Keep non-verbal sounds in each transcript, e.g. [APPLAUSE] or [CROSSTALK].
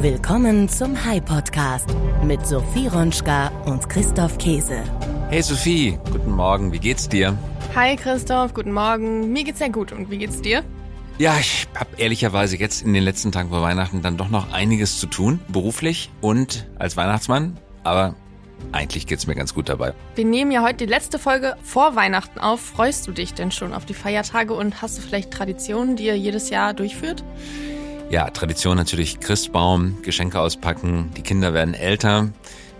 Willkommen zum High Podcast mit Sophie Ronschka und Christoph Käse. Hey Sophie, guten Morgen, wie geht's dir? Hi Christoph, guten Morgen. Mir geht's sehr gut und wie geht's dir? Ja, ich habe ehrlicherweise jetzt in den letzten Tagen vor Weihnachten dann doch noch einiges zu tun, beruflich und als Weihnachtsmann, aber eigentlich geht's mir ganz gut dabei. Wir nehmen ja heute die letzte Folge vor Weihnachten auf. Freust du dich denn schon auf die Feiertage und hast du vielleicht Traditionen, die ihr jedes Jahr durchführt? Ja, Tradition natürlich Christbaum, Geschenke auspacken, die Kinder werden älter.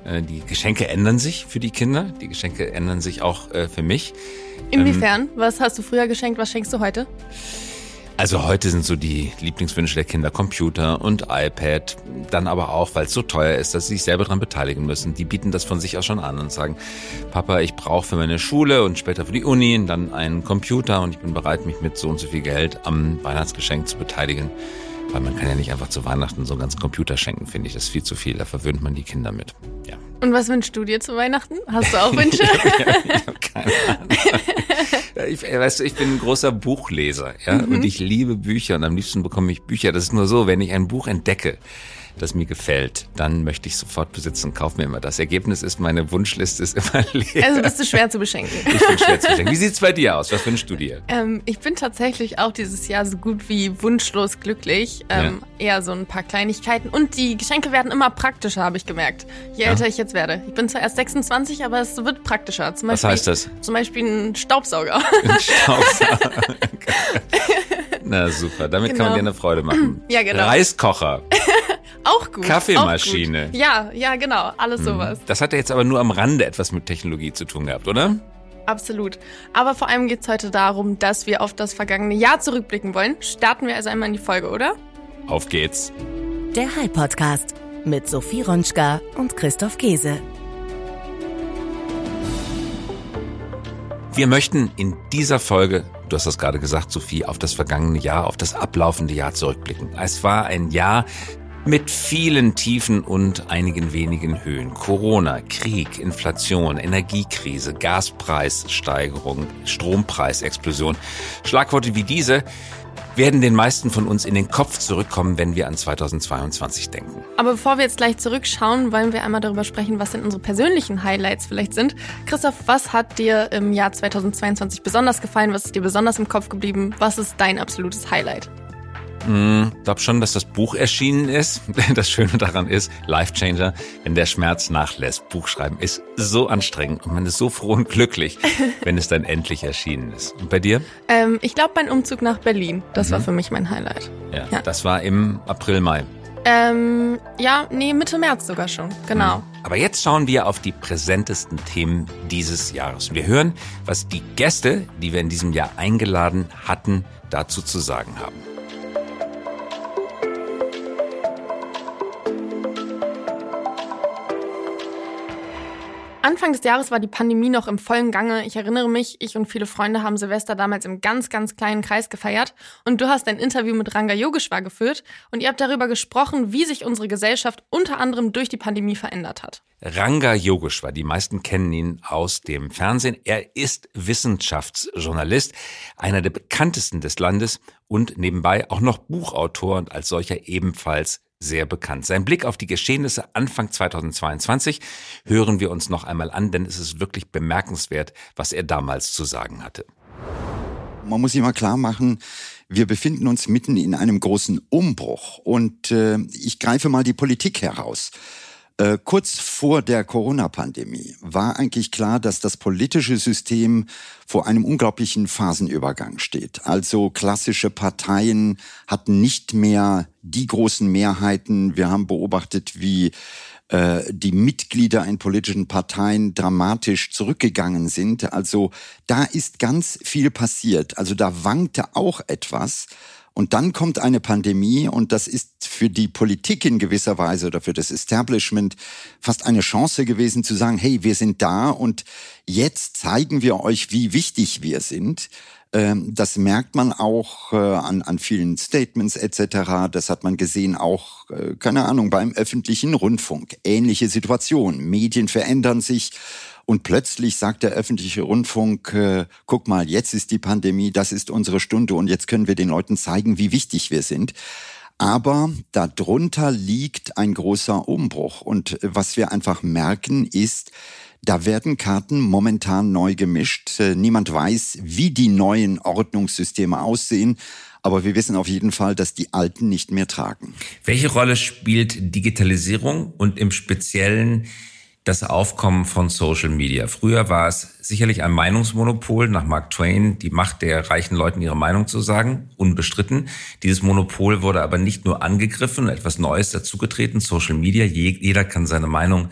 Äh, die Geschenke ändern sich für die Kinder, die Geschenke ändern sich auch äh, für mich. Inwiefern? Ähm, was hast du früher geschenkt, was schenkst du heute? Also heute sind so die Lieblingswünsche der Kinder Computer und iPad. Dann aber auch, weil es so teuer ist, dass sie sich selber daran beteiligen müssen. Die bieten das von sich aus schon an und sagen, Papa, ich brauche für meine Schule und später für die Uni dann einen Computer und ich bin bereit, mich mit so und so viel Geld am Weihnachtsgeschenk zu beteiligen. Weil man kann ja nicht einfach zu Weihnachten so einen ganzen Computer schenken, finde ich. Das ist viel zu viel. Da verwöhnt man die Kinder mit. Ja. Und was wünschst du dir zu Weihnachten? Hast du auch Wünsche? [LAUGHS] ich habe keine Ahnung. Ich, weißt du, ich bin ein großer Buchleser, ja, mhm. und ich liebe Bücher und am liebsten bekomme ich Bücher. Das ist nur so, wenn ich ein Buch entdecke, das mir gefällt, dann möchte ich sofort besitzen und kaufe mir immer das. Ergebnis ist, meine Wunschliste ist immer [LAUGHS] leer. Also bist du schwer zu beschenken. Ich bin schwer zu beschenken. Wie sieht's bei dir aus? Was wünschst du dir? Ähm, ich bin tatsächlich auch dieses Jahr so gut wie wunschlos glücklich. Ähm, ja. Eher so ein paar Kleinigkeiten. Und die Geschenke werden immer praktischer, habe ich gemerkt. Je älter ja. ich jetzt werde. Ich bin zwar erst 26, aber es wird praktischer. Zum Beispiel, Was heißt das? Zum Beispiel ein Staubsauger. Ein [LAUGHS] Staubsauger. [LAUGHS] Na super, damit genau. kann man genau. dir eine Freude machen. [CLEARS THROAT] Ja, genau. Reiskocher. Auch gut. Kaffeemaschine. Auch gut. Ja, ja, genau. Alles mhm. sowas. Das hat ja jetzt aber nur am Rande etwas mit Technologie zu tun gehabt, oder? Absolut. Aber vor allem geht es heute darum, dass wir auf das vergangene Jahr zurückblicken wollen. Starten wir also einmal in die Folge, oder? Auf geht's. Der High Podcast mit Sophie Ronschka und Christoph Käse. Wir möchten in dieser Folge, du hast das gerade gesagt, Sophie, auf das vergangene Jahr, auf das ablaufende Jahr zurückblicken. Es war ein Jahr, mit vielen Tiefen und einigen wenigen Höhen. Corona, Krieg, Inflation, Energiekrise, Gaspreissteigerung, Strompreisexplosion. Schlagworte wie diese werden den meisten von uns in den Kopf zurückkommen, wenn wir an 2022 denken. Aber bevor wir jetzt gleich zurückschauen, wollen wir einmal darüber sprechen, was denn unsere persönlichen Highlights vielleicht sind. Christoph, was hat dir im Jahr 2022 besonders gefallen? Was ist dir besonders im Kopf geblieben? Was ist dein absolutes Highlight? Mm, glaube schon, dass das Buch erschienen ist. [LAUGHS] Das Schöne daran ist, Life Changer, wenn der Schmerz nachlässt. Buchschreiben ist so anstrengend und man ist so froh und glücklich, [LAUGHS] wenn es dann endlich erschienen ist. Und bei dir? Ähm, ich glaube, mein Umzug nach Berlin. Das mhm. war für mich mein Highlight. Ja, ja, das war im April, Mai. Ähm, ja, nee, Mitte März sogar schon, genau. Mhm. Aber jetzt schauen wir auf die präsentesten Themen dieses Jahres. Wir hören, was die Gäste, die wir in diesem Jahr eingeladen hatten, dazu zu sagen haben. Anfang des Jahres war die Pandemie noch im vollen Gange. Ich erinnere mich, ich und viele Freunde haben Silvester damals im ganz, ganz kleinen Kreis gefeiert. Und du hast ein Interview mit Ranga Yogeshwar geführt und ihr habt darüber gesprochen, wie sich unsere Gesellschaft unter anderem durch die Pandemie verändert hat. Ranga Yogeshwar, die meisten kennen ihn aus dem Fernsehen. Er ist Wissenschaftsjournalist, einer der bekanntesten des Landes und nebenbei auch noch Buchautor und als solcher ebenfalls sehr bekannt. Sein Blick auf die Geschehnisse Anfang 2022 hören wir uns noch einmal an, denn es ist wirklich bemerkenswert, was er damals zu sagen hatte. Man muss sich mal klar machen, wir befinden uns mitten in einem großen Umbruch und äh, ich greife mal die Politik heraus. Äh, kurz vor der Corona-Pandemie war eigentlich klar, dass das politische System vor einem unglaublichen Phasenübergang steht. Also klassische Parteien hatten nicht mehr die großen Mehrheiten. Wir haben beobachtet, wie äh, die Mitglieder in politischen Parteien dramatisch zurückgegangen sind. Also da ist ganz viel passiert. Also da wankte auch etwas. Und dann kommt eine Pandemie und das ist für die Politik in gewisser Weise oder für das Establishment fast eine Chance gewesen zu sagen, hey, wir sind da und jetzt zeigen wir euch, wie wichtig wir sind. Ähm, das merkt man auch äh, an, an vielen Statements etc. Das hat man gesehen auch, äh, keine Ahnung, beim öffentlichen Rundfunk. Ähnliche Situation. Medien verändern sich. Und plötzlich sagt der öffentliche Rundfunk, äh, guck mal, jetzt ist die Pandemie, das ist unsere Stunde und jetzt können wir den Leuten zeigen, wie wichtig wir sind. Aber darunter liegt ein großer Umbruch. Und was wir einfach merken ist, da werden Karten momentan neu gemischt. Äh, niemand weiß, wie die neuen Ordnungssysteme aussehen. Aber wir wissen auf jeden Fall, dass die alten nicht mehr tragen. Welche Rolle spielt Digitalisierung und im Speziellen das Aufkommen von Social Media. Früher war es sicherlich ein Meinungsmonopol nach Mark Twain, die Macht der reichen Leuten ihre Meinung zu sagen, unbestritten. Dieses Monopol wurde aber nicht nur angegriffen etwas Neues dazugetreten, Social Media. Jeder kann seine Meinung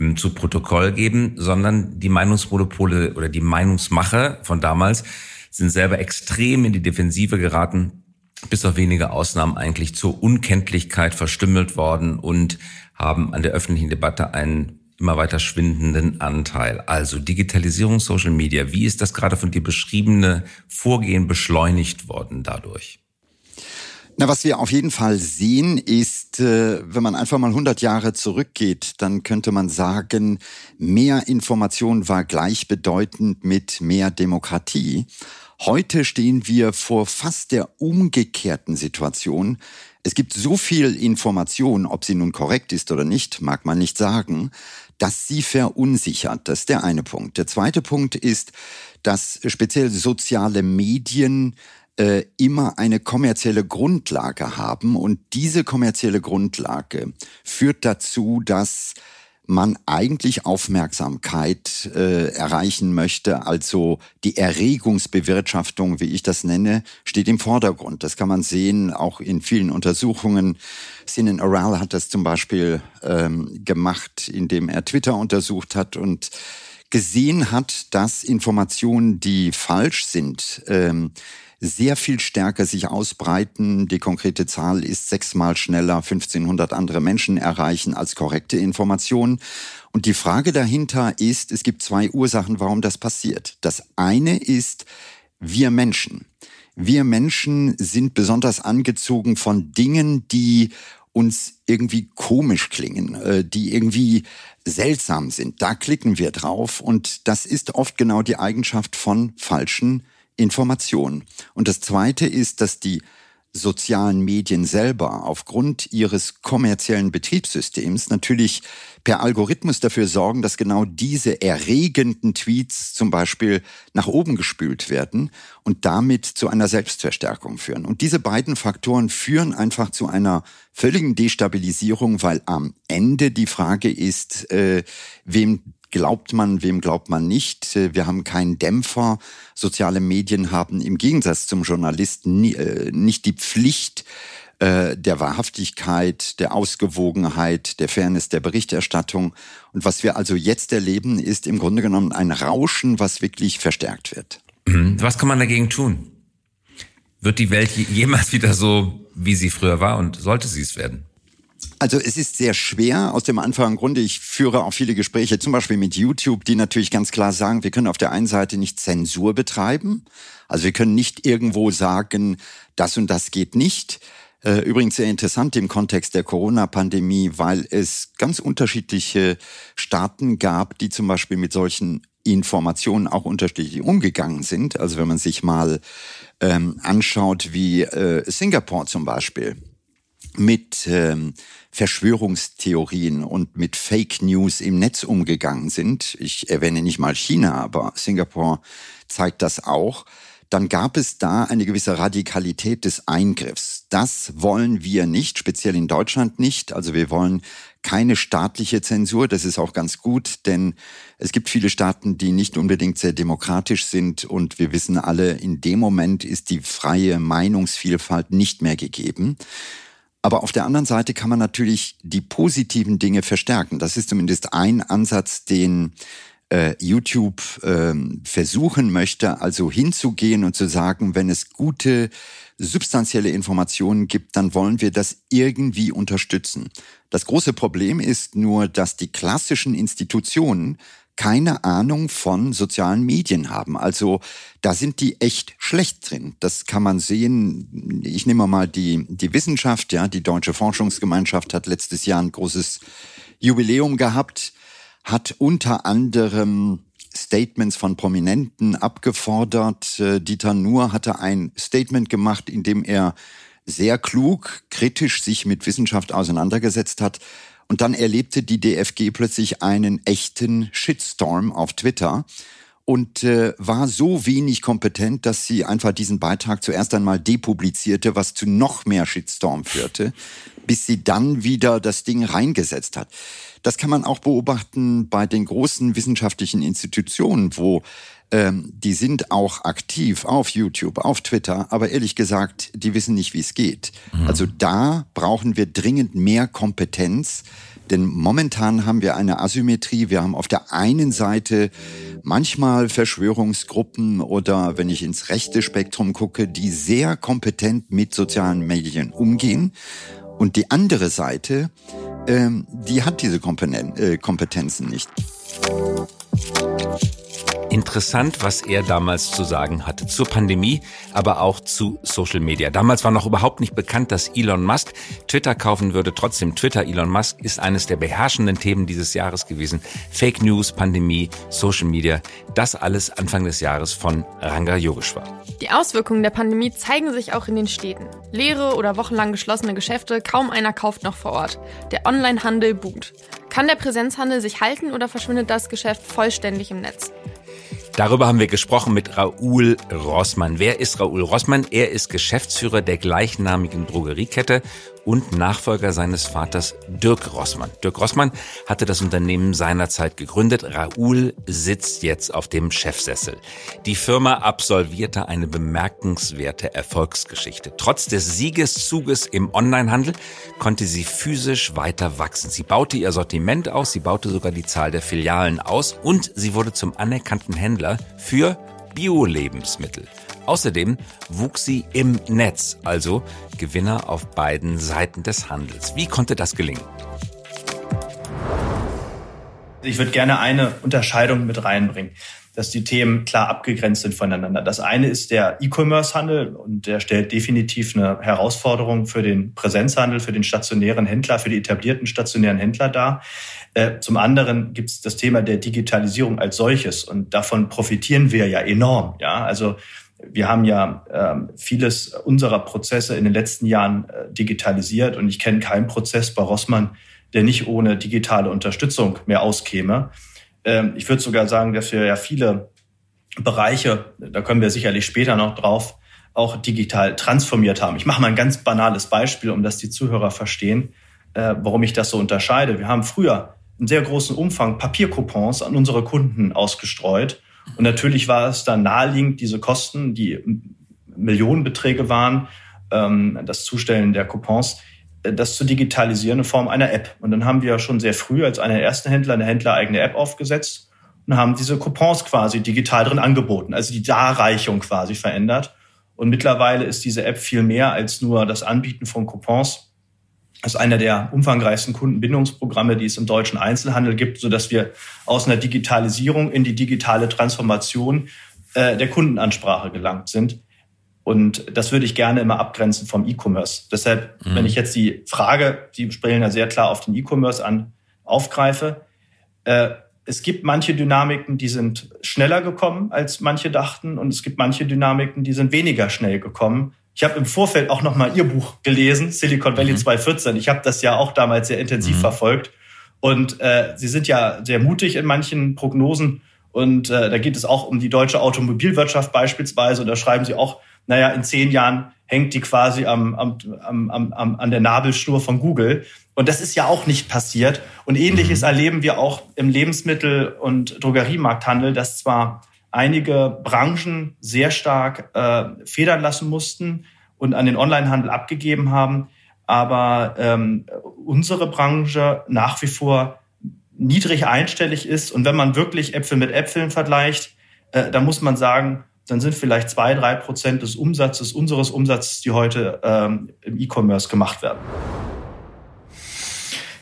ähm, zu Protokoll geben, sondern die Meinungsmonopole oder die Meinungsmacher von damals sind selber extrem in die Defensive geraten, bis auf wenige Ausnahmen eigentlich zur Unkenntlichkeit verstümmelt worden und haben an der öffentlichen Debatte einen immer weiter schwindenden Anteil. Also Digitalisierung, Social Media, wie ist das gerade von dir beschriebene Vorgehen beschleunigt worden dadurch? Na, was wir auf jeden Fall sehen, ist, äh, wenn man einfach mal 100 Jahre zurückgeht, dann könnte man sagen, mehr Information war gleichbedeutend mit mehr Demokratie. Heute stehen wir vor fast der umgekehrten Situation. Es gibt so viel Information, ob sie nun korrekt ist oder nicht, mag man nicht sagen das sie verunsichert. Das ist der eine Punkt. Der zweite Punkt ist, dass speziell soziale Medien äh, immer eine kommerzielle Grundlage haben und diese kommerzielle Grundlage führt dazu, dass man eigentlich Aufmerksamkeit äh, erreichen möchte. Also die Erregungsbewirtschaftung, wie ich das nenne, steht im Vordergrund. Das kann man sehen, auch in vielen Untersuchungen. Sinan Oral hat das zum Beispiel ähm, gemacht, indem er Twitter untersucht hat und gesehen hat, dass Informationen, die falsch sind, ähm, sehr viel stärker sich ausbreiten. Die konkrete Zahl ist sechsmal schneller 1500 andere Menschen erreichen als korrekte Informationen. Und die Frage dahinter ist, es gibt zwei Ursachen, warum das passiert. Das eine ist, wir Menschen. Wir Menschen sind besonders angezogen von Dingen, die uns irgendwie komisch klingen, äh, die irgendwie seltsam sind. Da klicken wir drauf und das ist oft genau die Eigenschaft von falschen Information. Und das Zweite ist, dass die sozialen Medien selber aufgrund ihres kommerziellen Betriebssystems natürlich per Algorithmus dafür sorgen, dass genau diese erregenden Tweets zum Beispiel nach oben gespült werden und damit zu einer Selbstverstärkung führen. Und diese beiden Faktoren führen einfach zu einer völligen Destabilisierung, weil am Ende die Frage ist, äh, wem glaubt man, wem glaubt man nicht. Äh, wir haben keinen Dämpfer. Soziale Medien haben im Gegensatz zum Journalisten äh, nicht die Pflicht, äh, der Wahrhaftigkeit, der Ausgewogenheit, der Fairness der Berichterstattung. Und was wir also jetzt erleben, ist im Grunde genommen ein Rauschen, was wirklich verstärkt wird. Mhm. Was kann man dagegen tun? Wird die Welt jemals [LAUGHS] wieder so, wie sie früher war und sollte sie es werden? Also es ist sehr schwer aus dem einfachen Grunde, ich führe auch viele Gespräche, zum Beispiel mit YouTube, die natürlich ganz klar sagen, wir können auf der einen Seite nicht Zensur betreiben. Also wir können nicht irgendwo sagen, das und das geht nicht. Äh, übrigens sehr interessant im Kontext der Corona-Pandemie, weil es ganz unterschiedliche Staaten gab, die zum Beispiel mit solchen Informationen auch unterschiedlich umgegangen sind. Also wenn man sich mal ähm, anschaut, wie äh, Singapur zum Beispiel mit ähm, Verschwörungstheorien und mit Fake News im Netz umgegangen sind, ich erwähne nicht mal China, aber Singapur zeigt das auch, dann gab es da eine gewisse Radikalität des Eingriffs. Das wollen wir nicht, speziell in Deutschland nicht. Also wir wollen keine staatliche Zensur. Das ist auch ganz gut, denn es gibt viele Staaten, die nicht unbedingt sehr demokratisch sind und wir wissen alle, in dem Moment ist die freie Meinungsvielfalt nicht mehr gegeben. Aber auf der anderen Seite kann man natürlich die positiven Dinge verstärken. Das ist zumindest ein Ansatz, den äh, YouTube äh, versuchen möchte, also hinzugehen und zu sagen, wenn es gute substanzielle Informationen gibt, dann wollen wir das irgendwie unterstützen. Das große Problem ist nur, dass die klassischen Institutionen keine Ahnung von sozialen Medien haben. Also da sind die echt schlecht drin. Das kann man sehen. Ich nehme mal die, die Wissenschaft, ja, die Deutsche Forschungsgemeinschaft hat letztes Jahr ein großes Jubiläum gehabt, hat unter anderem Statements von Prominenten abgefordert. Äh, Dieter Nuhr hatte ein Statement gemacht, in dem er sehr klug, kritisch sich mit Wissenschaft auseinandergesetzt hat. Und dann erlebte die DFG plötzlich einen echten Shitstorm auf Twitter und äh, war so wenig kompetent, dass sie einfach diesen Beitrag zuerst einmal depublizierte, was zu noch mehr Shitstorm führte, bis sie dann wieder das Ding reingesetzt hat. Das kann man auch beobachten bei den großen wissenschaftlichen Institutionen, wo ähm, die sind auch aktiv auf YouTube, auf Twitter, aber ehrlich gesagt, die wissen nicht, wie es geht. Mhm. Also da brauchen wir dringend mehr Kompetenz, denn momentan haben wir eine Asymmetrie. Wir haben auf der einen Seite manchmal Verschwörungsgruppen oder wenn ich ins rechte Spektrum gucke, die sehr kompetent mit sozialen Medien umgehen. Und die andere Seite, ähm, die hat diese äh, Kompetenzen nicht. Interessant, was er damals zu sagen hatte zur Pandemie, aber auch zu Social Media. Damals war noch überhaupt nicht bekannt, dass Elon Musk Twitter kaufen würde. Trotzdem, Twitter, Elon Musk ist eines der beherrschenden Themen dieses Jahres gewesen. Fake News, Pandemie, Social Media, das alles Anfang des Jahres von Ranga Yogeshwar. Die Auswirkungen der Pandemie zeigen sich auch in den Städten. Leere oder wochenlang geschlossene Geschäfte, kaum einer kauft noch vor Ort. Der Onlinehandel boomt. Kann der Präsenzhandel sich halten oder verschwindet das Geschäft vollständig im Netz? Darüber haben wir gesprochen mit Raoul Rossmann. Wer ist Raoul Rossmann? Er ist Geschäftsführer der gleichnamigen Drogeriekette und Nachfolger seines Vaters Dirk Rossmann. Dirk Rossmann hatte das Unternehmen seinerzeit gegründet. Raoul sitzt jetzt auf dem Chefsessel. Die Firma absolvierte eine bemerkenswerte Erfolgsgeschichte. Trotz des Siegeszuges im Onlinehandel konnte sie physisch weiter wachsen. Sie baute ihr Sortiment aus, sie baute sogar die Zahl der Filialen aus und sie wurde zum anerkannten Händler für Bio-Lebensmittel. Außerdem wuchs sie im Netz, also Gewinner auf beiden Seiten des Handels. Wie konnte das gelingen? Ich würde gerne eine Unterscheidung mit reinbringen, dass die Themen klar abgegrenzt sind voneinander. Das eine ist der E-Commerce-Handel und der stellt definitiv eine Herausforderung für den Präsenzhandel, für den stationären Händler, für die etablierten stationären Händler dar. Äh, zum anderen gibt es das Thema der Digitalisierung als solches und davon profitieren wir ja enorm. Ja, also wir haben ja äh, vieles unserer Prozesse in den letzten Jahren äh, digitalisiert und ich kenne keinen Prozess bei Rossmann, der nicht ohne digitale Unterstützung mehr auskäme. Ähm, ich würde sogar sagen, dass wir ja viele Bereiche, da können wir sicherlich später noch drauf, auch digital transformiert haben. Ich mache mal ein ganz banales Beispiel, um dass die Zuhörer verstehen, äh, warum ich das so unterscheide. Wir haben früher einen sehr großen Umfang Papiercoupons an unsere Kunden ausgestreut und natürlich war es dann naheliegend, diese Kosten, die Millionenbeträge waren, ähm, das Zustellen der Coupons, äh, das zu digitalisieren in Form einer App. Und dann haben wir schon sehr früh als einer der ersten Händler eine händlereigene App aufgesetzt und haben diese Coupons quasi digital drin angeboten, also die Darreichung quasi verändert. Und mittlerweile ist diese App viel mehr als nur das Anbieten von Coupons, das ist einer der umfangreichsten Kundenbindungsprogramme, die es im deutschen Einzelhandel gibt, so dass wir aus einer Digitalisierung in die digitale Transformation äh, der Kundenansprache gelangt sind. Und das würde ich gerne immer abgrenzen vom E-Commerce. Deshalb, mhm. wenn ich jetzt die Frage, die sprechen ja sehr klar auf den E-Commerce an, aufgreife, äh, es gibt manche Dynamiken, die sind schneller gekommen, als manche dachten, und es gibt manche Dynamiken, die sind weniger schnell gekommen, ich habe im Vorfeld auch noch mal Ihr Buch gelesen, Silicon Valley mhm. 2014. Ich habe das ja auch damals sehr intensiv mhm. verfolgt. Und äh, Sie sind ja sehr mutig in manchen Prognosen. Und äh, da geht es auch um die deutsche Automobilwirtschaft beispielsweise. Und da schreiben Sie auch, naja, in zehn Jahren hängt die quasi am, am, am, am, an der Nabelschnur von Google. Und das ist ja auch nicht passiert. Und ähnliches mhm. erleben wir auch im Lebensmittel- und Drogeriemarkthandel, dass zwar einige Branchen sehr stark äh, federn lassen mussten und an den Onlinehandel abgegeben haben, aber ähm, unsere Branche nach wie vor niedrig einstellig ist. Und wenn man wirklich Äpfel mit Äpfeln vergleicht, äh, dann muss man sagen, dann sind vielleicht zwei, drei Prozent des Umsatzes, unseres Umsatzes, die heute ähm, im E-Commerce gemacht werden.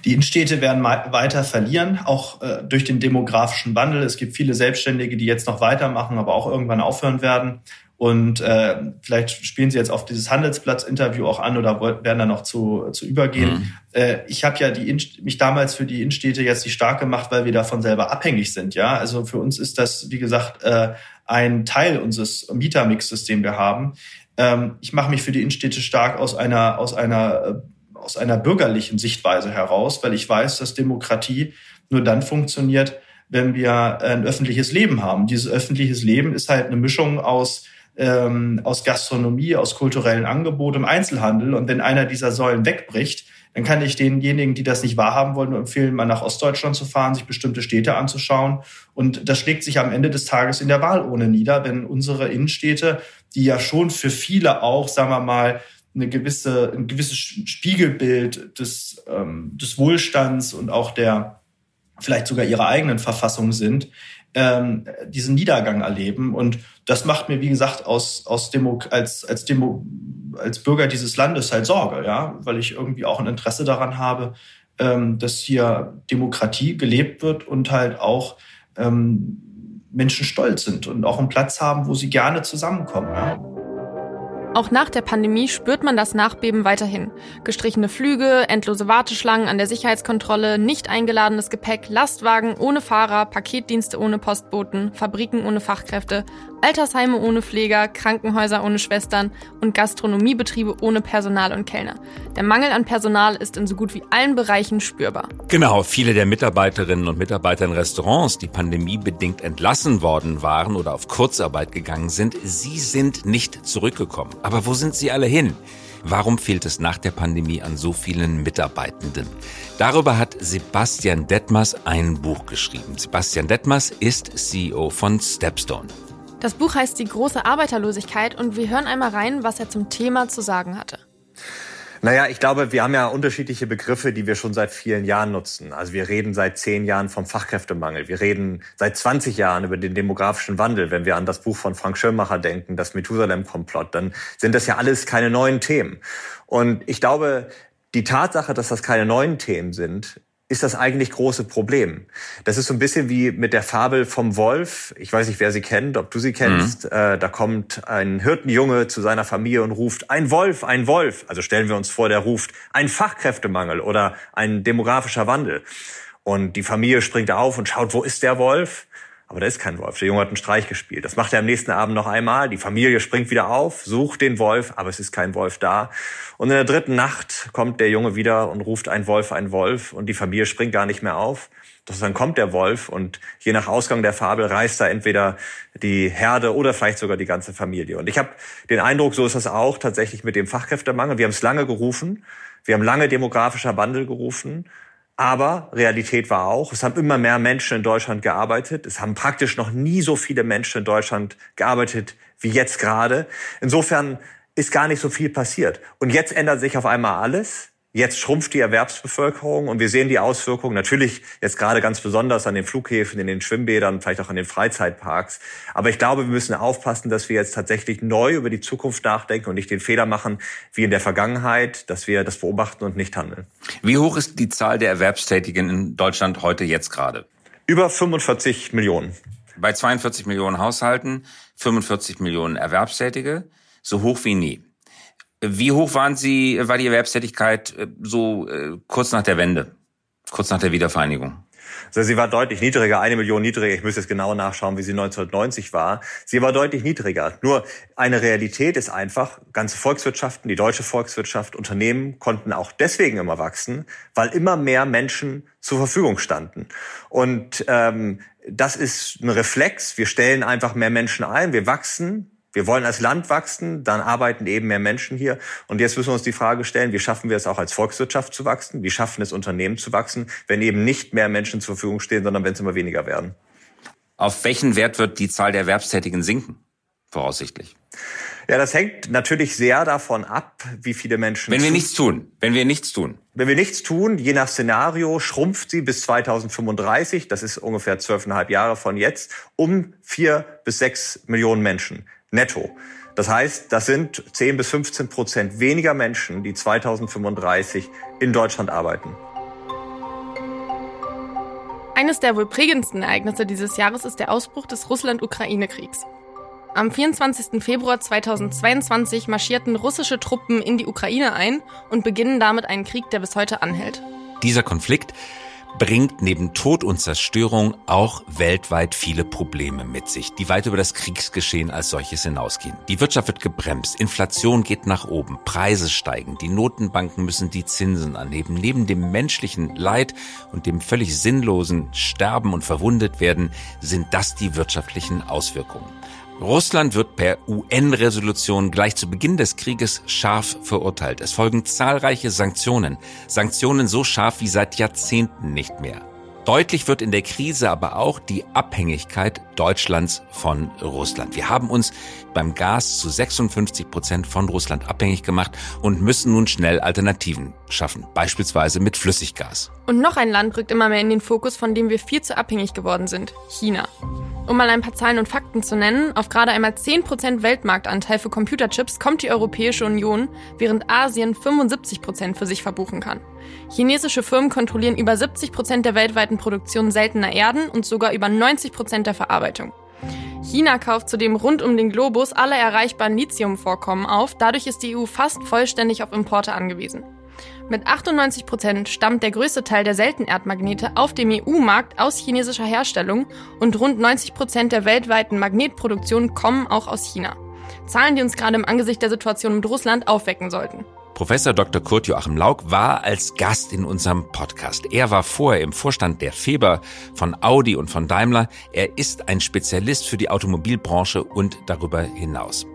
Die Innenstädte werden weiter verlieren, auch äh, durch den demografischen Wandel. Es gibt viele Selbstständige, die jetzt noch weitermachen, aber auch irgendwann aufhören werden. Und äh, vielleicht spielen Sie jetzt auf dieses Handelsplatz-Interview auch an oder werden da noch zu, zu übergehen. Mhm. Äh, ich habe ja die mich damals für die Innenstädte jetzt nicht stark gemacht, weil wir davon selber abhängig sind. Ja, also für uns ist das, wie gesagt, äh, ein Teil unseres Mietermixes, den wir haben. Ähm, ich mache mich für die Innenstädte stark aus einer, aus einer, äh, aus einer bürgerlichen Sichtweise heraus, weil ich weiß, dass Demokratie nur dann funktioniert, wenn wir ein öffentliches Leben haben. Dieses öffentliches Leben ist halt eine Mischung aus ähm, aus Gastronomie, aus kulturellen Angeboten im Einzelhandel. Und wenn einer dieser Säulen wegbricht, dann kann ich denjenigen, die das nicht wahrhaben wollen, nur empfehlen, mal nach Ostdeutschland zu fahren, sich bestimmte Städte anzuschauen. Und das schlägt sich am Ende des Tages in der Wahl ohne nieder, wenn unsere Innenstädte, die ja schon für viele auch, sagen wir mal, eine gewisse, ein gewisses Spiegelbild des, ähm, des Wohlstands und auch der vielleicht sogar ihrer eigenen Verfassung sind, ähm, diesen Niedergang erleben. Und das macht mir, wie gesagt, aus, aus Demo, als, als, Demo, als Bürger dieses Landes halt Sorge, ja, weil ich irgendwie auch ein Interesse daran habe, ähm, dass hier Demokratie gelebt wird und halt auch ähm, Menschen stolz sind und auch einen Platz haben, wo sie gerne zusammenkommen. Ja. Auch nach der Pandemie spürt man das Nachbeben weiterhin. Gestrichene Flüge, endlose Warteschlangen an der Sicherheitskontrolle, nicht eingeladenes Gepäck, Lastwagen ohne Fahrer, Paketdienste ohne Postboten, Fabriken ohne Fachkräfte, Altersheime ohne Pfleger, Krankenhäuser ohne Schwestern und Gastronomiebetriebe ohne Personal und Kellner. Der Mangel an Personal ist in so gut wie allen Bereichen spürbar. Genau, viele der Mitarbeiterinnen und Mitarbeiter in Restaurants, die pandemiebedingt entlassen worden waren oder auf Kurzarbeit gegangen sind, sie sind nicht zurückgekommen. Aber wo sind sie alle hin? Warum fehlt es nach der Pandemie an so vielen Mitarbeitenden? Darüber hat Sebastian Detmers ein Buch geschrieben. Sebastian Detmers ist CEO von Stepstone. Das Buch heißt Die große Arbeiterlosigkeit und wir hören einmal rein, was er zum Thema zu sagen hatte. Naja, ich glaube, wir haben ja unterschiedliche Begriffe, die wir schon seit vielen Jahren nutzen. Also wir reden seit zehn Jahren vom Fachkräftemangel. Wir reden seit 20 Jahren über den demografischen Wandel. Wenn wir an das Buch von Frank Schirmacher denken, das Methusalem-Komplott, dann sind das ja alles keine neuen Themen. Und ich glaube, die Tatsache, dass das keine neuen Themen sind, ist das eigentlich große Problem. Das ist so ein bisschen wie mit der Fabel vom Wolf. Ich weiß nicht, wer sie kennt, ob du sie kennst. Mhm. Äh, da kommt ein Hirtenjunge zu seiner Familie und ruft, ein Wolf, ein Wolf. Also stellen wir uns vor, der ruft, ein Fachkräftemangel oder ein demografischer Wandel. Und die Familie springt auf und schaut, wo ist der Wolf? Aber da ist kein Wolf. Der Junge hat einen Streich gespielt. Das macht er am nächsten Abend noch einmal. Die Familie springt wieder auf, sucht den Wolf, aber es ist kein Wolf da. Und in der dritten Nacht kommt der Junge wieder und ruft ein Wolf, ein Wolf. Und die Familie springt gar nicht mehr auf. Doch dann kommt der Wolf und je nach Ausgang der Fabel reißt da entweder die Herde oder vielleicht sogar die ganze Familie. Und ich habe den Eindruck, so ist das auch tatsächlich mit dem Fachkräftemangel. Wir haben es lange gerufen. Wir haben lange demografischer Wandel gerufen. Aber Realität war auch, es haben immer mehr Menschen in Deutschland gearbeitet. Es haben praktisch noch nie so viele Menschen in Deutschland gearbeitet wie jetzt gerade. Insofern ist gar nicht so viel passiert. Und jetzt ändert sich auf einmal alles. Jetzt schrumpft die Erwerbsbevölkerung und wir sehen die Auswirkungen natürlich jetzt gerade ganz besonders an den Flughäfen, in den Schwimmbädern, vielleicht auch an den Freizeitparks. Aber ich glaube, wir müssen aufpassen, dass wir jetzt tatsächlich neu über die Zukunft nachdenken und nicht den Fehler machen wie in der Vergangenheit, dass wir das beobachten und nicht handeln. Wie hoch ist die Zahl der Erwerbstätigen in Deutschland heute jetzt gerade? Über 45 Millionen. Bei 42 Millionen Haushalten, 45 Millionen Erwerbstätige, so hoch wie nie. Wie hoch waren Sie, war die Erwerbstätigkeit äh, so äh, kurz nach der Wende, kurz nach der Wiedervereinigung? Also sie war deutlich niedriger, eine Million niedriger. Ich müsste jetzt genau nachschauen, wie sie 1990 war. Sie war deutlich niedriger. Nur eine Realität ist einfach, ganze Volkswirtschaften, die deutsche Volkswirtschaft, Unternehmen konnten auch deswegen immer wachsen, weil immer mehr Menschen zur Verfügung standen. Und ähm, das ist ein Reflex. Wir stellen einfach mehr Menschen ein, wir wachsen, wir wollen als Land wachsen, dann arbeiten eben mehr Menschen hier. Und jetzt müssen wir uns die Frage stellen, wie schaffen wir es auch als Volkswirtschaft zu wachsen? Wie schaffen es Unternehmen zu wachsen, wenn eben nicht mehr Menschen zur Verfügung stehen, sondern wenn es immer weniger werden? Auf welchen Wert wird die Zahl der Erwerbstätigen sinken? Voraussichtlich. Ja, das hängt natürlich sehr davon ab, wie viele Menschen. Wenn wir nichts tun, wenn wir nichts tun. Wenn wir nichts tun, je nach Szenario, schrumpft sie bis 2035, das ist ungefähr zwölfeinhalb Jahre von jetzt, um vier bis sechs Millionen Menschen netto. Das heißt, das sind 10 bis 15 Prozent weniger Menschen, die 2035 in Deutschland arbeiten. Eines der wohl prägendsten Ereignisse dieses Jahres ist der Ausbruch des Russland-Ukraine-Kriegs. Am 24. Februar 2022 marschierten russische Truppen in die Ukraine ein und beginnen damit einen Krieg, der bis heute anhält. Dieser Konflikt bringt neben Tod und Zerstörung auch weltweit viele Probleme mit sich, die weit über das Kriegsgeschehen als solches hinausgehen. Die Wirtschaft wird gebremst, Inflation geht nach oben, Preise steigen, die Notenbanken müssen die Zinsen anheben. Neben dem menschlichen Leid und dem völlig sinnlosen Sterben und verwundet werden, sind das die wirtschaftlichen Auswirkungen. Russland wird per UN-Resolution gleich zu Beginn des Krieges scharf verurteilt. Es folgen zahlreiche Sanktionen. Sanktionen so scharf wie seit Jahrzehnten nicht mehr. Deutlich wird in der Krise aber auch die Abhängigkeit Deutschlands von Russland. Wir haben uns beim Gas zu 56 Prozent von Russland abhängig gemacht und müssen nun schnell Alternativen schaffen, beispielsweise mit Flüssiggas. Und noch ein Land rückt immer mehr in den Fokus, von dem wir viel zu abhängig geworden sind, China. Um mal ein paar Zahlen und Fakten zu nennen, auf gerade einmal 10% Weltmarktanteil für Computerchips kommt die Europäische Union, während Asien 75% für sich verbuchen kann. Chinesische Firmen kontrollieren über 70% der weltweiten Produktion seltener Erden und sogar über 90% der Verarbeitung. China kauft zudem rund um den Globus alle erreichbaren Lithiumvorkommen auf, dadurch ist die EU fast vollständig auf Importe angewiesen. Mit 98 Prozent stammt der größte Teil der Seltenerdmagnete auf dem EU-Markt aus chinesischer Herstellung und rund 90 Prozent der weltweiten Magnetproduktion kommen auch aus China. Zahlen, die uns gerade im Angesicht der Situation mit Russland aufwecken sollten. Professor Dr. Kurt Joachim Lauk war als Gast in unserem Podcast. Er war vorher im Vorstand der Feber von Audi und von Daimler. Er ist ein Spezialist für die Automobilbranche und darüber hinaus.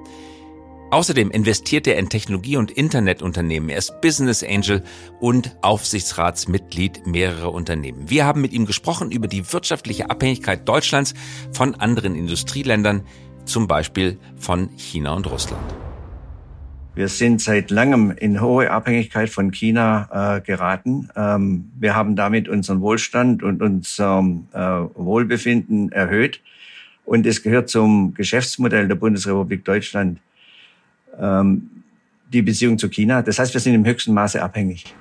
Außerdem investiert er in Technologie- und Internetunternehmen. Er ist Business Angel und Aufsichtsratsmitglied mehrerer Unternehmen. Wir haben mit ihm gesprochen über die wirtschaftliche Abhängigkeit Deutschlands von anderen Industrieländern, zum Beispiel von China und Russland. Wir sind seit langem in hohe Abhängigkeit von China äh, geraten. Ähm, wir haben damit unseren Wohlstand und unser äh, Wohlbefinden erhöht. Und es gehört zum Geschäftsmodell der Bundesrepublik Deutschland, ähm, die Beziehung zu China. Das heißt, wir sind im höchsten Maße abhängig.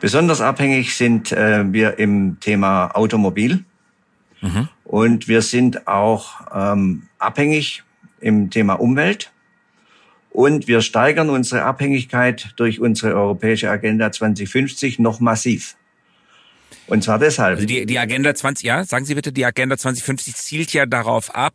Besonders abhängig sind äh, wir im Thema Automobil. Mhm. Und wir sind auch ähm, abhängig im Thema Umwelt. Und wir steigern unsere Abhängigkeit durch unsere europäische Agenda 2050 noch massiv. Und zwar deshalb. Also die, die Agenda 20, ja, sagen Sie bitte, die Agenda 2050 zielt ja darauf ab,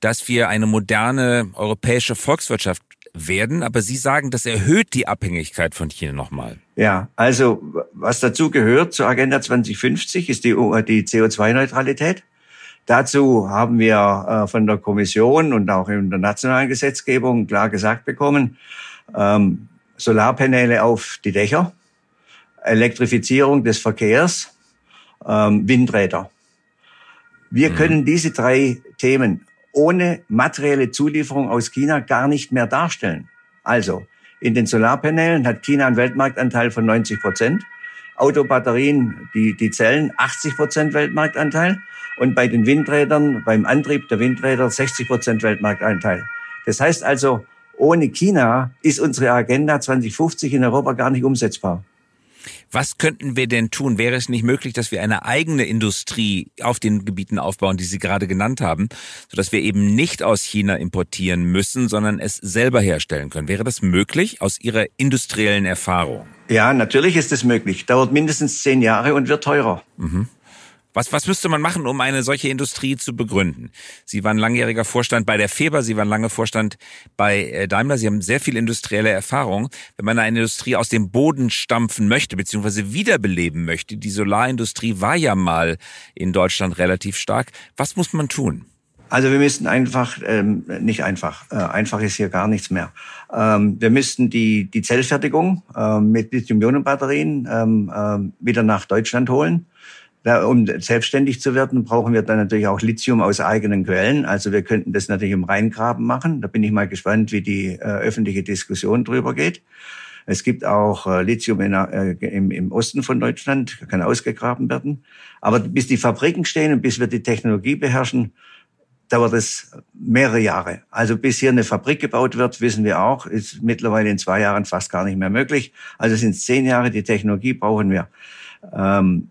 dass wir eine moderne europäische Volkswirtschaft werden, aber Sie sagen, das erhöht die Abhängigkeit von China nochmal. Ja, also was dazu gehört zur Agenda 2050 ist die, die CO2-Neutralität. Dazu haben wir äh, von der Kommission und auch in der nationalen Gesetzgebung klar gesagt bekommen, ähm, Solarpaneele auf die Dächer, Elektrifizierung des Verkehrs, ähm, Windräder. Wir mhm. können diese drei Themen ohne materielle Zulieferung aus China gar nicht mehr darstellen. Also, in den Solarpanelen hat China einen Weltmarktanteil von 90 Prozent. Autobatterien, die, die Zellen, 80 Prozent Weltmarktanteil. Und bei den Windrädern, beim Antrieb der Windräder 60 Prozent Weltmarktanteil. Das heißt also, ohne China ist unsere Agenda 2050 in Europa gar nicht umsetzbar. Was könnten wir denn tun? Wäre es nicht möglich, dass wir eine eigene Industrie auf den Gebieten aufbauen, die Sie gerade genannt haben, sodass wir eben nicht aus China importieren müssen, sondern es selber herstellen können? Wäre das möglich aus Ihrer industriellen Erfahrung? Ja, natürlich ist es möglich. Dauert mindestens zehn Jahre und wird teurer. Mhm. Was, was müsste man machen, um eine solche Industrie zu begründen? Sie waren langjähriger Vorstand bei der Feber, Sie waren lange Vorstand bei äh, Daimler, Sie haben sehr viel industrielle Erfahrung. Wenn man eine Industrie aus dem Boden stampfen möchte, beziehungsweise wiederbeleben möchte, die Solarindustrie war ja mal in Deutschland relativ stark, was muss man tun? Also wir müssten einfach, ähm, nicht einfach, äh, einfach ist hier gar nichts mehr. Ähm, wir müssten die, die Zellfertigung äh, mit Lithium-Ionen-Batterien ähm, äh, wieder nach Deutschland holen. Um selbstständig zu werden, brauchen wir dann natürlich auch Lithium aus eigenen Quellen. Also wir könnten das natürlich im Rheingraben machen. Da bin ich mal gespannt, wie die äh, öffentliche Diskussion drüber geht. Es gibt auch äh, Lithium in, äh, im, im Osten von Deutschland, kann ausgegraben werden. Aber bis die Fabriken stehen und bis wir die Technologie beherrschen, dauert es mehrere Jahre. Also bis hier eine Fabrik gebaut wird, wissen wir auch, ist mittlerweile in zwei Jahren fast gar nicht mehr möglich. Also sind zehn Jahre, die Technologie brauchen wir. Ähm,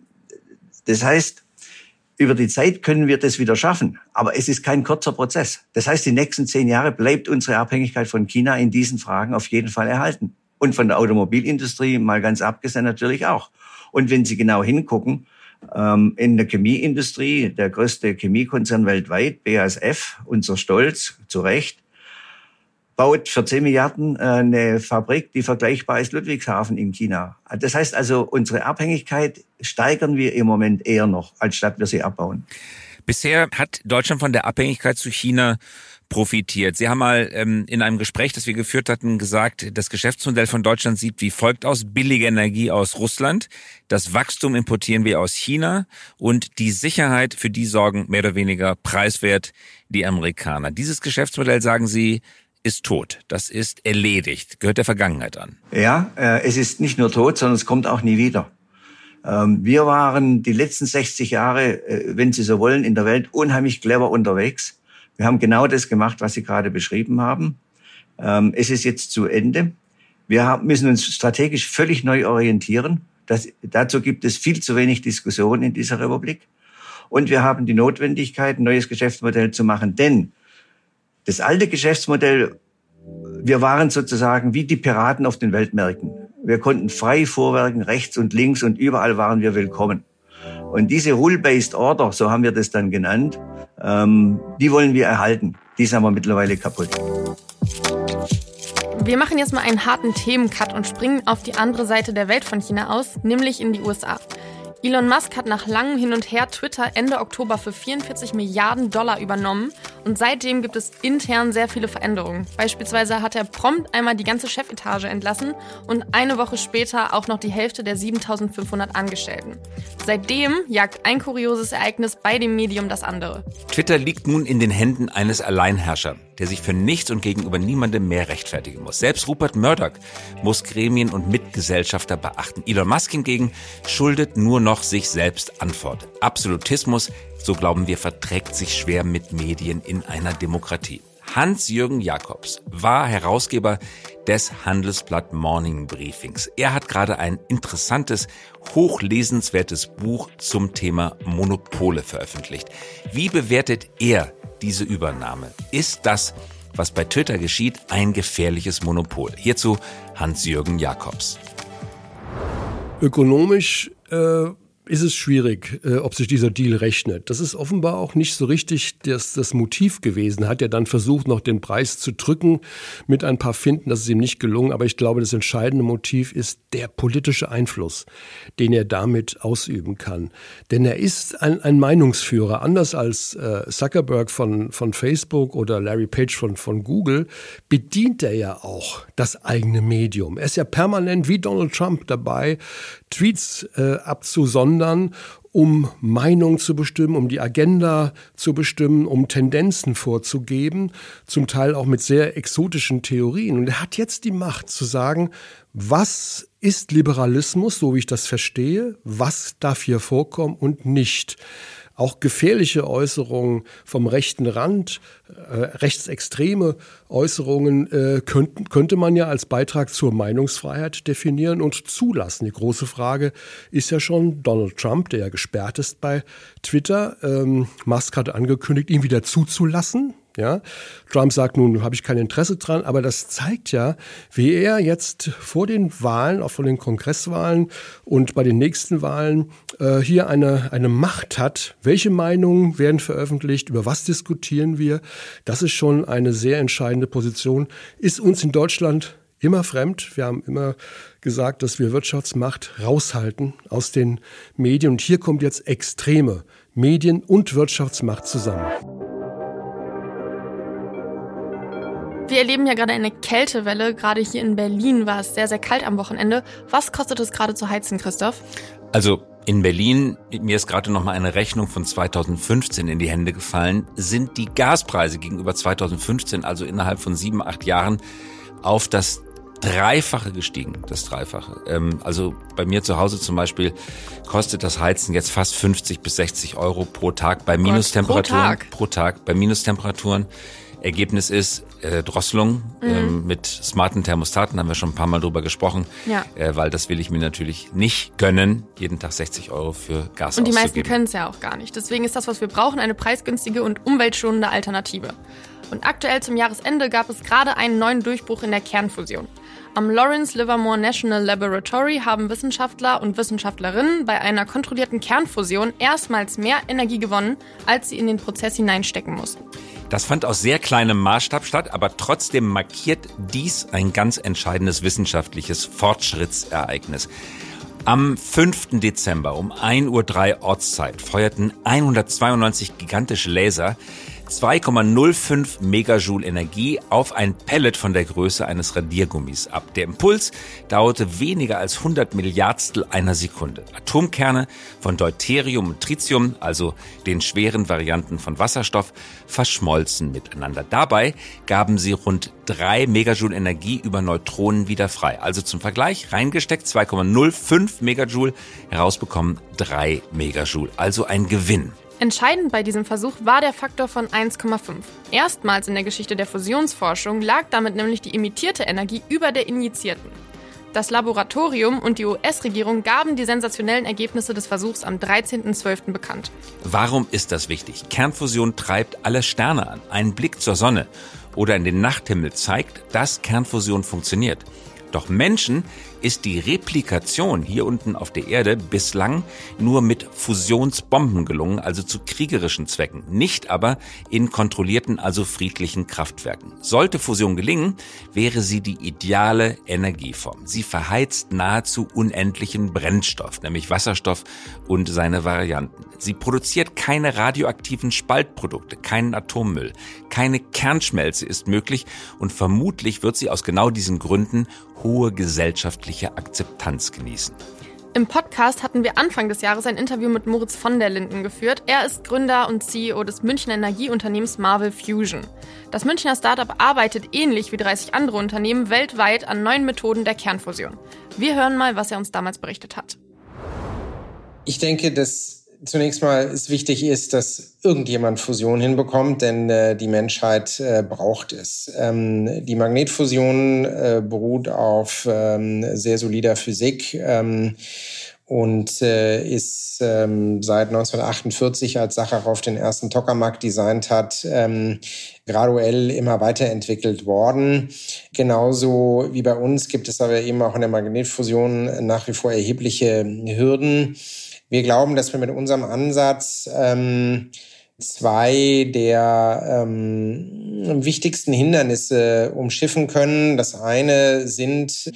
das heißt, über die Zeit können wir das wieder schaffen. Aber es ist kein kurzer Prozess. Das heißt, die nächsten zehn Jahre bleibt unsere Abhängigkeit von China in diesen Fragen auf jeden Fall erhalten. Und von der Automobilindustrie mal ganz abgesehen natürlich auch. Und wenn Sie genau hingucken, Ähm, in der Chemieindustrie, der größte Chemiekonzern weltweit, BASF, unser Stolz, zu Recht, baut für 10 Milliarden äh, eine Fabrik, die vergleichbar ist Ludwigshafen in China. Das heißt also, unsere Abhängigkeit steigern wir im Moment eher noch, als statt wir sie abbauen. Bisher hat Deutschland von der Abhängigkeit zu China profitiert. Sie haben mal ähm, in einem Gespräch, das wir geführt hatten, gesagt, das Geschäftsmodell von Deutschland sieht wie folgt aus. Billige Energie aus Russland, das Wachstum importieren wir aus China und die Sicherheit, für die sorgen mehr oder weniger preiswert die Amerikaner. Dieses Geschäftsmodell, sagen Sie, ist tot. Das ist erledigt, gehört der Vergangenheit an. Ja, äh, es ist nicht nur tot, sondern es kommt auch nie wieder. Ähm, wir waren die letzten 60 Jahre, äh, wenn Sie so wollen, in der Welt unheimlich clever unterwegs. Wir haben genau das gemacht, was Sie gerade beschrieben haben. Ähm, es ist jetzt zu Ende. Wir müssen uns strategisch völlig neu orientieren. Das, dazu gibt es viel zu wenig Diskussion in dieser Republik. Und wir haben die Notwendigkeit, ein neues Geschäftsmodell zu machen. Denn das alte Geschäftsmodell, wir waren sozusagen wie die Piraten auf den Weltmärkten. Wir konnten frei vorwerken, rechts und links und überall waren wir willkommen. Und diese Rule-Based Order, so haben wir das dann genannt, ähm, die wollen wir erhalten. Die ist aber mittlerweile kaputt. Wir machen jetzt mal einen harten Themencut und springen auf die andere Seite der Welt von China aus, nämlich in die USA. Elon Musk hat nach langem Hin und Her Twitter Ende Oktober für 44 Milliarden Dollar übernommen und seitdem gibt es intern sehr viele Veränderungen. Beispielsweise hat er prompt einmal die ganze Chefetage entlassen und eine Woche später auch noch die Hälfte der 7500 Angestellten. Seitdem jagt ein kurioses Ereignis bei dem Medium das andere. Twitter liegt nun in den Händen eines Alleinherrschers, der sich für nichts und gegenüber niemandem mehr rechtfertigen muss. Selbst Rupert Murdoch muss Gremien und Mitgesellschafter beachten. Elon Musk hingegen schuldet nur noch sich selbst Antwort. Absolutismus so glauben wir, verträgt sich schwer mit Medien in einer Demokratie. Hans-Jürgen Jakobs war Herausgeber des Handelsblatt Morning Briefings. Er hat gerade ein interessantes, hochlesenswertes Buch zum Thema Monopole veröffentlicht. Wie bewertet er diese Übernahme? Ist das, was bei Twitter geschieht, ein gefährliches Monopol? Hierzu Hans-Jürgen Jakobs. Ökonomisch äh ist es schwierig, äh, ob sich dieser Deal rechnet. Das ist offenbar auch nicht so richtig das, das Motiv gewesen. Hat er dann versucht, noch den Preis zu drücken mit ein paar Finden. Das ist ihm nicht gelungen. Aber ich glaube, das entscheidende Motiv ist der politische Einfluss, den er damit ausüben kann. Denn er ist ein, ein Meinungsführer. Anders als äh, Zuckerberg von, von Facebook oder Larry Page von, von Google bedient er ja auch das eigene Medium. Er ist ja permanent wie Donald Trump dabei, Tweets äh, abzusondern, um Meinung zu bestimmen, um die Agenda zu bestimmen, um Tendenzen vorzugeben, zum Teil auch mit sehr exotischen Theorien. Und er hat jetzt die Macht zu sagen, was ist Liberalismus, so wie ich das verstehe, was darf hier vorkommen und nicht auch gefährliche Äußerungen vom rechten Rand, äh, rechtsextreme Äußerungen äh, könnten, könnte man ja als Beitrag zur Meinungsfreiheit definieren und zulassen. Die große Frage ist ja schon Donald Trump, der ja gesperrt ist bei Twitter. Ähm, Musk hat angekündigt, ihn wieder zuzulassen. Ja, Trump sagt nun, habe ich kein Interesse dran, aber das zeigt ja, wie er jetzt vor den Wahlen, auch vor den Kongresswahlen und bei den nächsten Wahlen äh, hier eine, eine Macht hat. Welche Meinungen werden veröffentlicht? Über was diskutieren wir? Das ist schon eine sehr entscheidende Position. Ist uns in Deutschland immer fremd. Wir haben immer gesagt, dass wir Wirtschaftsmacht raushalten aus den Medien. Und hier kommt jetzt extreme Medien- und Wirtschaftsmacht zusammen. Wir erleben ja gerade eine Kältewelle. Gerade hier in Berlin war es sehr, sehr kalt am Wochenende. Was kostet es gerade zu heizen, Christoph? Also in Berlin, mir ist gerade noch mal eine Rechnung von 2015 in die Hände gefallen, sind die Gaspreise gegenüber 2015, also innerhalb von sieben, acht Jahren, auf das Dreifache gestiegen, das Dreifache. Ähm, also bei mir zu Hause zum Beispiel kostet das Heizen jetzt fast 50 bis 60 Euro pro Tag bei Minustemperaturen. Pro Tag. Pro Tag bei Minustemperaturen. Ergebnis ist äh, Drosselung mhm. ähm, mit smarten Thermostaten, haben wir schon ein paar Mal drüber gesprochen, ja. äh, weil das will ich mir natürlich nicht gönnen, jeden Tag 60 Euro für Gas Und die meisten können es ja auch gar nicht. Deswegen ist das, was wir brauchen, eine preisgünstige und umweltschonende Alternative. Und aktuell zum Jahresende gab es gerade einen neuen Durchbruch in der Kernfusion. Am Lawrence Livermore National Laboratory haben Wissenschaftler und Wissenschaftlerinnen bei einer kontrollierten Kernfusion erstmals mehr Energie gewonnen, als sie in den Prozess hineinstecken mussten. Das fand aus sehr kleinem Maßstab statt, aber trotzdem markiert dies ein ganz entscheidendes wissenschaftliches Fortschrittsereignis. Am 5. Dezember um 1.03 Uhr Ortszeit feuerten 192 gigantische Laser 2,05 Megajoule Energie auf ein Pellet von der Größe eines Radiergummis ab. Der Impuls dauerte weniger als 100 Milliardstel einer Sekunde. Atomkerne von Deuterium und Tritium, also den schweren Varianten von Wasserstoff, verschmolzen miteinander. Dabei gaben sie rund 3 Megajoule Energie über Neutronen wieder frei. Also zum Vergleich reingesteckt 2,05 Megajoule, herausbekommen 3 Megajoule. Also ein Gewinn. Entscheidend bei diesem Versuch war der Faktor von 1,5. Erstmals in der Geschichte der Fusionsforschung lag damit nämlich die emittierte Energie über der injizierten. Das Laboratorium und die US-Regierung gaben die sensationellen Ergebnisse des Versuchs am 13.12. bekannt. Warum ist das wichtig? Kernfusion treibt alle Sterne an. Ein Blick zur Sonne oder in den Nachthimmel zeigt, dass Kernfusion funktioniert. Doch Menschen ist die Replikation hier unten auf der Erde bislang nur mit Fusionsbomben gelungen, also zu kriegerischen Zwecken, nicht aber in kontrollierten, also friedlichen Kraftwerken. Sollte Fusion gelingen, wäre sie die ideale Energieform. Sie verheizt nahezu unendlichen Brennstoff, nämlich Wasserstoff und seine Varianten. Sie produziert keine radioaktiven Spaltprodukte, keinen Atommüll, keine Kernschmelze ist möglich und vermutlich wird sie aus genau diesen Gründen hohe gesellschaftliche Akzeptanz genießen. Im Podcast hatten wir Anfang des Jahres ein Interview mit Moritz von der Linden geführt. Er ist Gründer und CEO des Münchner Energieunternehmens Marvel Fusion. Das Münchner Startup arbeitet ähnlich wie 30 andere Unternehmen weltweit an neuen Methoden der Kernfusion. Wir hören mal, was er uns damals berichtet hat. Ich denke, dass zunächst mal ist wichtig ist, dass irgendjemand Fusion hinbekommt, denn äh, die Menschheit äh, braucht es. Ähm, die Magnetfusion äh, beruht auf ähm, sehr solider Physik ähm, und äh, ist ähm, seit 1948, als Sacharow den ersten Tokamak designt hat, ähm, graduell immer weiterentwickelt worden. Genauso wie bei uns gibt es aber eben auch in der Magnetfusion nach wie vor erhebliche Hürden. Wir glauben, dass wir mit unserem Ansatz ähm, zwei der ähm, wichtigsten Hindernisse umschiffen können. Das eine sind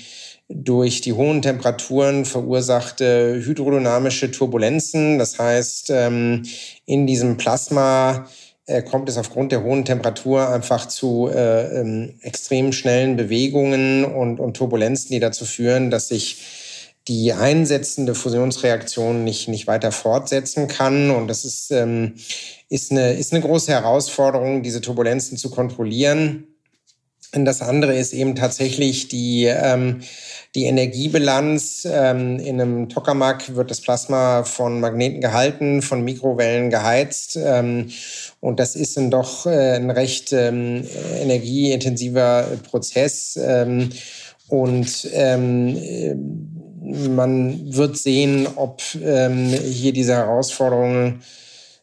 durch die hohen Temperaturen verursachte hydrodynamische Turbulenzen. Das heißt, ähm, in diesem Plasma äh, kommt es aufgrund der hohen Temperatur einfach zu äh, ähm, extrem schnellen Bewegungen und, und Turbulenzen, die dazu führen, dass sich die einsetzende Fusionsreaktion nicht, nicht weiter fortsetzen kann. Und das ist, ähm, ist, eine, ist eine große Herausforderung, diese Turbulenzen zu kontrollieren. Und das andere ist eben tatsächlich die, ähm, die Energiebilanz. Ähm, in einem Tokamak wird das Plasma von Magneten gehalten, von Mikrowellen geheizt. Ähm, und das ist ein doch äh, ein recht ähm, energieintensiver Prozess. Ähm, und ähm, man wird sehen, ob ähm, hier diese Herausforderungen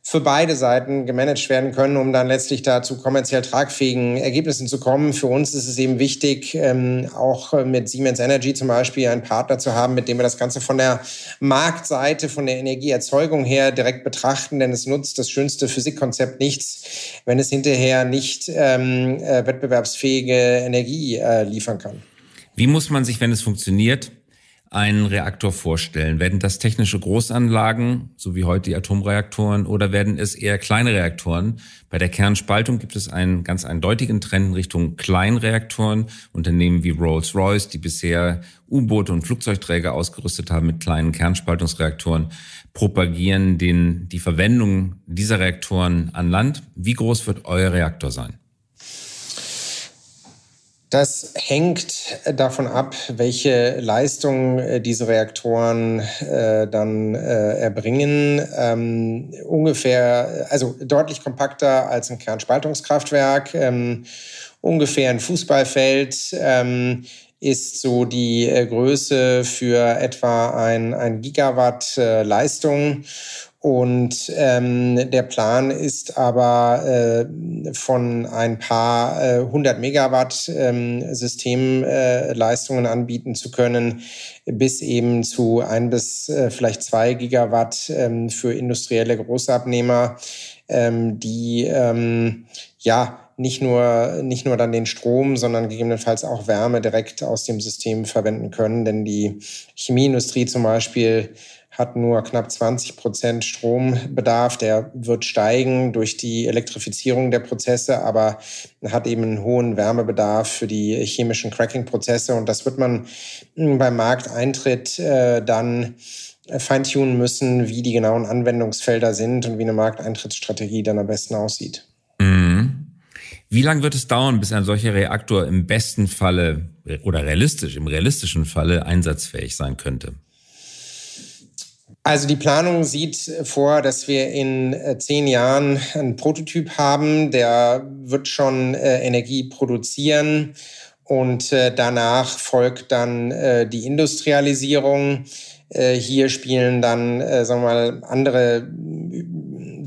für beide Seiten gemanagt werden können, um dann letztlich da zu kommerziell tragfähigen Ergebnissen zu kommen. Für uns ist es eben wichtig, ähm, auch mit Siemens Energy zum Beispiel einen Partner zu haben, mit dem wir das Ganze von der Marktseite, von der Energieerzeugung her direkt betrachten, denn es nutzt das schönste Physikkonzept nichts, wenn es hinterher nicht ähm, äh, wettbewerbsfähige Energie äh, liefern kann. Wie muss man sich, wenn es funktioniert, einen Reaktor vorstellen? Werden das technische Großanlagen, so wie heute die Atomreaktoren, oder werden es eher kleine Reaktoren? Bei der Kernspaltung gibt es einen ganz eindeutigen Trend in Richtung Kleinreaktoren. Unternehmen wie Rolls-Royce, die bisher U-Boote und Flugzeugträger ausgerüstet haben mit kleinen Kernspaltungsreaktoren, propagieren den, die Verwendung dieser Reaktoren an Land. Wie groß wird euer Reaktor sein? Das hängt davon ab, welche Leistung äh, diese Reaktoren äh, dann äh, erbringen. Ähm, ungefähr, also deutlich kompakter als ein Kernspaltungskraftwerk, ähm, ungefähr ein Fußballfeld. Ähm, ist so die äh, Größe für etwa ein, ein Gigawatt äh, Leistung. Und ähm, der Plan ist aber äh, von ein paar äh, 100 Megawatt ähm, Systemleistungen äh, anbieten zu können, bis eben zu ein bis äh, vielleicht zwei Gigawatt ähm, für industrielle Großabnehmer, ähm, die ähm, ja nicht nur, nicht nur dann den Strom, sondern gegebenenfalls auch Wärme direkt aus dem System verwenden können. Denn die Chemieindustrie zum Beispiel hat nur knapp 20 Prozent Strombedarf. Der wird steigen durch die Elektrifizierung der Prozesse, aber hat eben einen hohen Wärmebedarf für die chemischen Cracking-Prozesse. Und das wird man hm, beim Markteintritt äh, dann feintunen müssen, wie die genauen Anwendungsfelder sind und wie eine Markteintrittsstrategie dann am besten aussieht. Mhm. Wie lange wird es dauern, bis ein solcher Reaktor im besten Falle oder realistisch, im realistischen Falle einsatzfähig sein könnte? Also die Planung sieht vor, dass wir in äh, zehn Jahren einen Prototyp haben, der wird schon äh, Energie produzieren und äh, danach folgt dann die Industrialisierung. Hier spielen dann, sagen wir mal, andere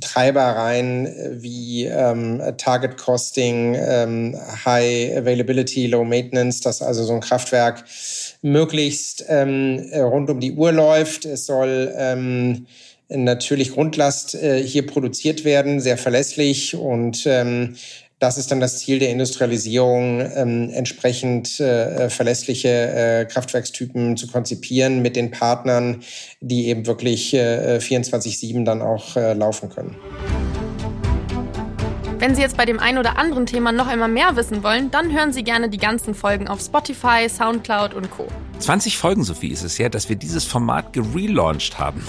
Treiber rein wie ähm, Target Costing, ähm, High Availability, Low Maintenance, dass also so ein Kraftwerk möglichst ähm, rund um die Uhr läuft. Es soll ähm, natürlich Grundlast äh, hier produziert werden, sehr verlässlich und ähm, das ist dann das Ziel der Industrialisierung, ähm, entsprechend äh, verlässliche äh, Kraftwerkstypen zu konzipieren mit den Partnern, die eben wirklich äh, 24-7 dann auch äh, laufen können. Wenn Sie jetzt bei dem einen oder anderen Thema noch einmal mehr wissen wollen, dann hören Sie gerne die ganzen Folgen auf Spotify, Soundcloud und Co. 20 Folgen, Sophie, ist es her, dass wir dieses Format gelauncht haben.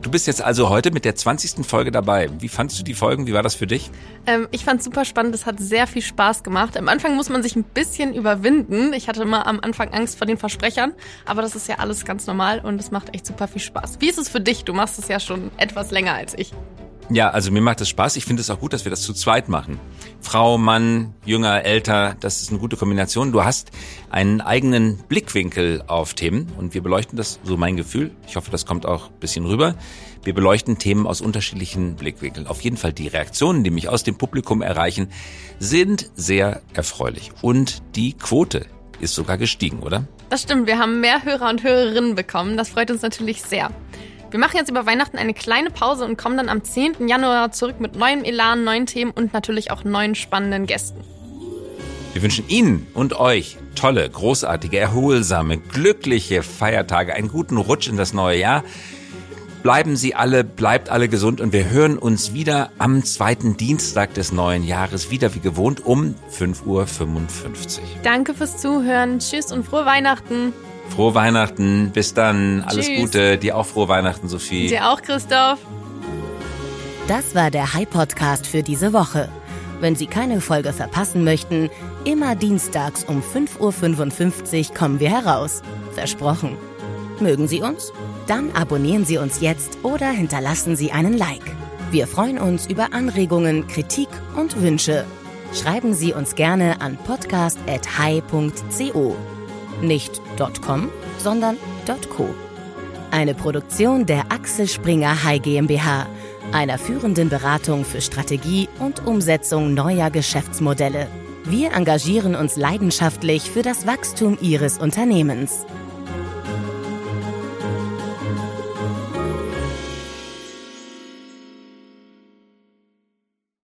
Du bist jetzt also heute mit der 20. Folge dabei. Wie fandest du die Folgen? Wie war das für dich? Ähm, ich fand es super spannend. Es hat sehr viel Spaß gemacht. Am Anfang muss man sich ein bisschen überwinden. Ich hatte immer am Anfang Angst vor den Versprechern, aber das ist ja alles ganz normal und es macht echt super viel Spaß. Wie ist es für dich? Du machst es ja schon etwas länger als ich. Ja, also mir macht es Spaß. Ich finde es auch gut, dass wir das zu zweit machen. Frau, Mann, Jünger, Älter, das ist eine gute Kombination. Du hast einen eigenen Blickwinkel auf Themen und wir beleuchten das, so mein Gefühl. Ich hoffe, das kommt auch ein bisschen rüber. Wir beleuchten Themen aus unterschiedlichen Blickwinkeln. Auf jeden Fall die Reaktionen, die mich aus dem Publikum erreichen, sind sehr erfreulich. Und die Quote ist sogar gestiegen, oder? Das stimmt. Wir haben mehr Hörer und Hörerinnen bekommen. Das freut uns natürlich sehr. Wir machen jetzt über Weihnachten eine kleine Pause und kommen dann am 10. Januar zurück mit neuem Elan, neuen Themen und natürlich auch neuen spannenden Gästen. Wir wünschen Ihnen und euch tolle, großartige, erholsame, glückliche Feiertage, einen guten Rutsch in das neue Jahr. Bleiben Sie alle, bleibt alle gesund und wir hören uns wieder am zweiten Dienstag des neuen Jahres, wieder wie gewohnt um 5.55 Uhr. Danke fürs Zuhören. Tschüss und frohe Weihnachten. Frohe Weihnachten, bis dann, alles Tschüss. Gute, dir auch frohe Weihnachten, Sophie. Dir auch, Christoph. Das war der High Podcast für diese Woche. Wenn Sie keine Folge verpassen möchten, immer dienstags um 5.55 Uhr kommen wir heraus. Versprochen. Mögen Sie uns? Dann abonnieren Sie uns jetzt oder hinterlassen Sie einen Like. Wir freuen uns über Anregungen, Kritik und Wünsche. Schreiben Sie uns gerne an podcast.hi.co. Nicht .com, sondern .co. Eine Produktion der Axel Springer High GmbH, einer führenden Beratung für Strategie und Umsetzung neuer Geschäftsmodelle. Wir engagieren uns leidenschaftlich für das Wachstum Ihres Unternehmens.